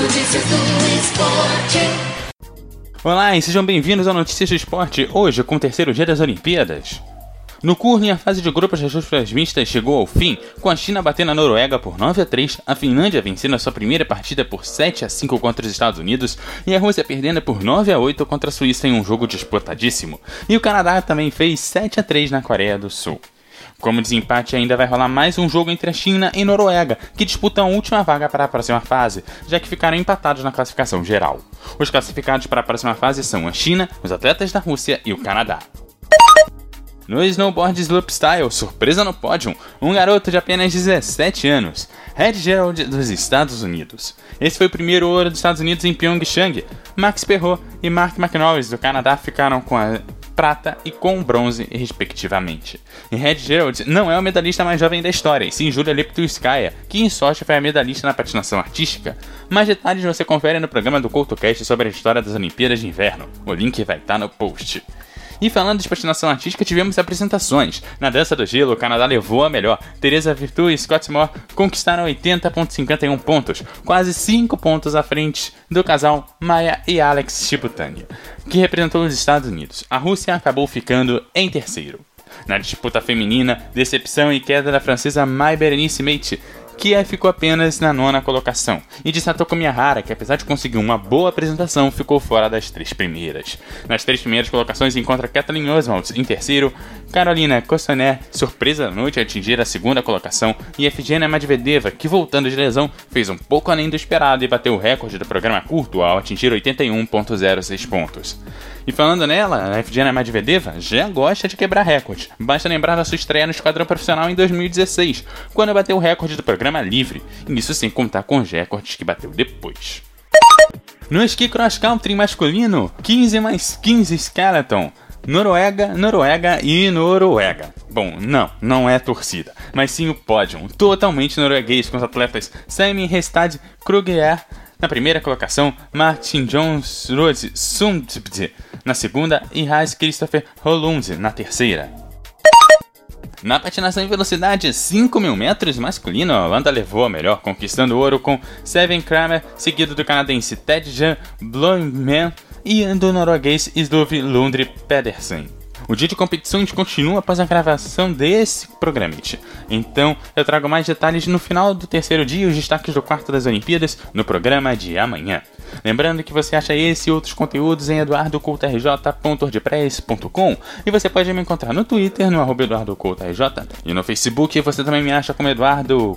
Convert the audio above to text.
Notícias do esporte. Olá e sejam bem-vindos ao Notícias do Esporte, hoje com o terceiro dia das Olimpíadas. No curling, a fase de grupos das duplas mistas chegou ao fim, com a China batendo a Noruega por 9 a 3, a Finlândia vencendo a sua primeira partida por 7 a 5 contra os Estados Unidos e a Rússia perdendo por 9 a 8 contra a Suíça em um jogo disputadíssimo. E o Canadá também fez 7 a 3 na Coreia do Sul. Como desempate, ainda vai rolar mais um jogo entre a China e Noruega, que disputam a última vaga para a próxima fase, já que ficaram empatados na classificação geral. Os classificados para a próxima fase são a China, os atletas da Rússia e o Canadá. No snowboard slopestyle, surpresa no pódio, um garoto de apenas 17 anos, Red Gerald dos Estados Unidos. Esse foi o primeiro ouro dos Estados Unidos em Pyeongchang. Max Perrot e Mark McNorris do Canadá ficaram com a prata e com bronze, respectivamente. E Red Gerald não é o medalhista mais jovem da história, e sim Julia Leptuskaya, que em sorte foi a medalhista na patinação artística. Mais detalhes você confere no programa do CoutoCast sobre a história das Olimpíadas de Inverno. O link vai estar no post. E falando de patinação artística, tivemos apresentações. Na dança do gelo, o Canadá levou a melhor. Teresa Virtu e Scott Moore conquistaram 80,51 pontos, quase 5 pontos à frente do casal Maya e Alex Chibutani, que representou os Estados Unidos. A Rússia acabou ficando em terceiro. Na disputa feminina, decepção e queda da francesa Mai Berenice Meite que ficou apenas na nona colocação, e de Satoko Miyahara, que apesar de conseguir uma boa apresentação, ficou fora das três primeiras. Nas três primeiras colocações encontra Kathleen Oswald em terceiro, Carolina Kossaner, surpresa da noite, a atingir a segunda colocação, e Efigenia Medvedeva, que voltando de lesão, fez um pouco além do esperado e bateu o recorde do programa curto ao atingir 81.06 pontos. E falando nela, a Evgenia Medvedeva já gosta de quebrar recordes. Basta lembrar da sua estreia no esquadrão profissional em 2016, quando bateu o recorde do programa livre, e isso sem contar com os recordes que bateu depois. No esqui cross country masculino, 15 mais 15 skeleton. Noruega, Noruega e Noruega. Bom, não, não é torcida, mas sim o pódio, totalmente norueguês com os atletas Sami Restad Kruger na primeira colocação, Martin Jones Rose Sundbd na segunda e Hans Christopher Holund na terceira. Na patinação em velocidade 5 mil metros masculino, a Holanda levou a melhor, conquistando ouro com Seven Kramer, seguido do canadense Ted Jan Bloemen e do norueguês Slove Lundre Pedersen. O dia de competições continua após a gravação desse programa. Então, eu trago mais detalhes no final do terceiro dia e os destaques do quarto das Olimpíadas no programa de amanhã. Lembrando que você acha esse e outros conteúdos em eduardocoutorj.wordpress.com e você pode me encontrar no Twitter, no arroba eduardocoutorj e no Facebook você também me acha como Eduardo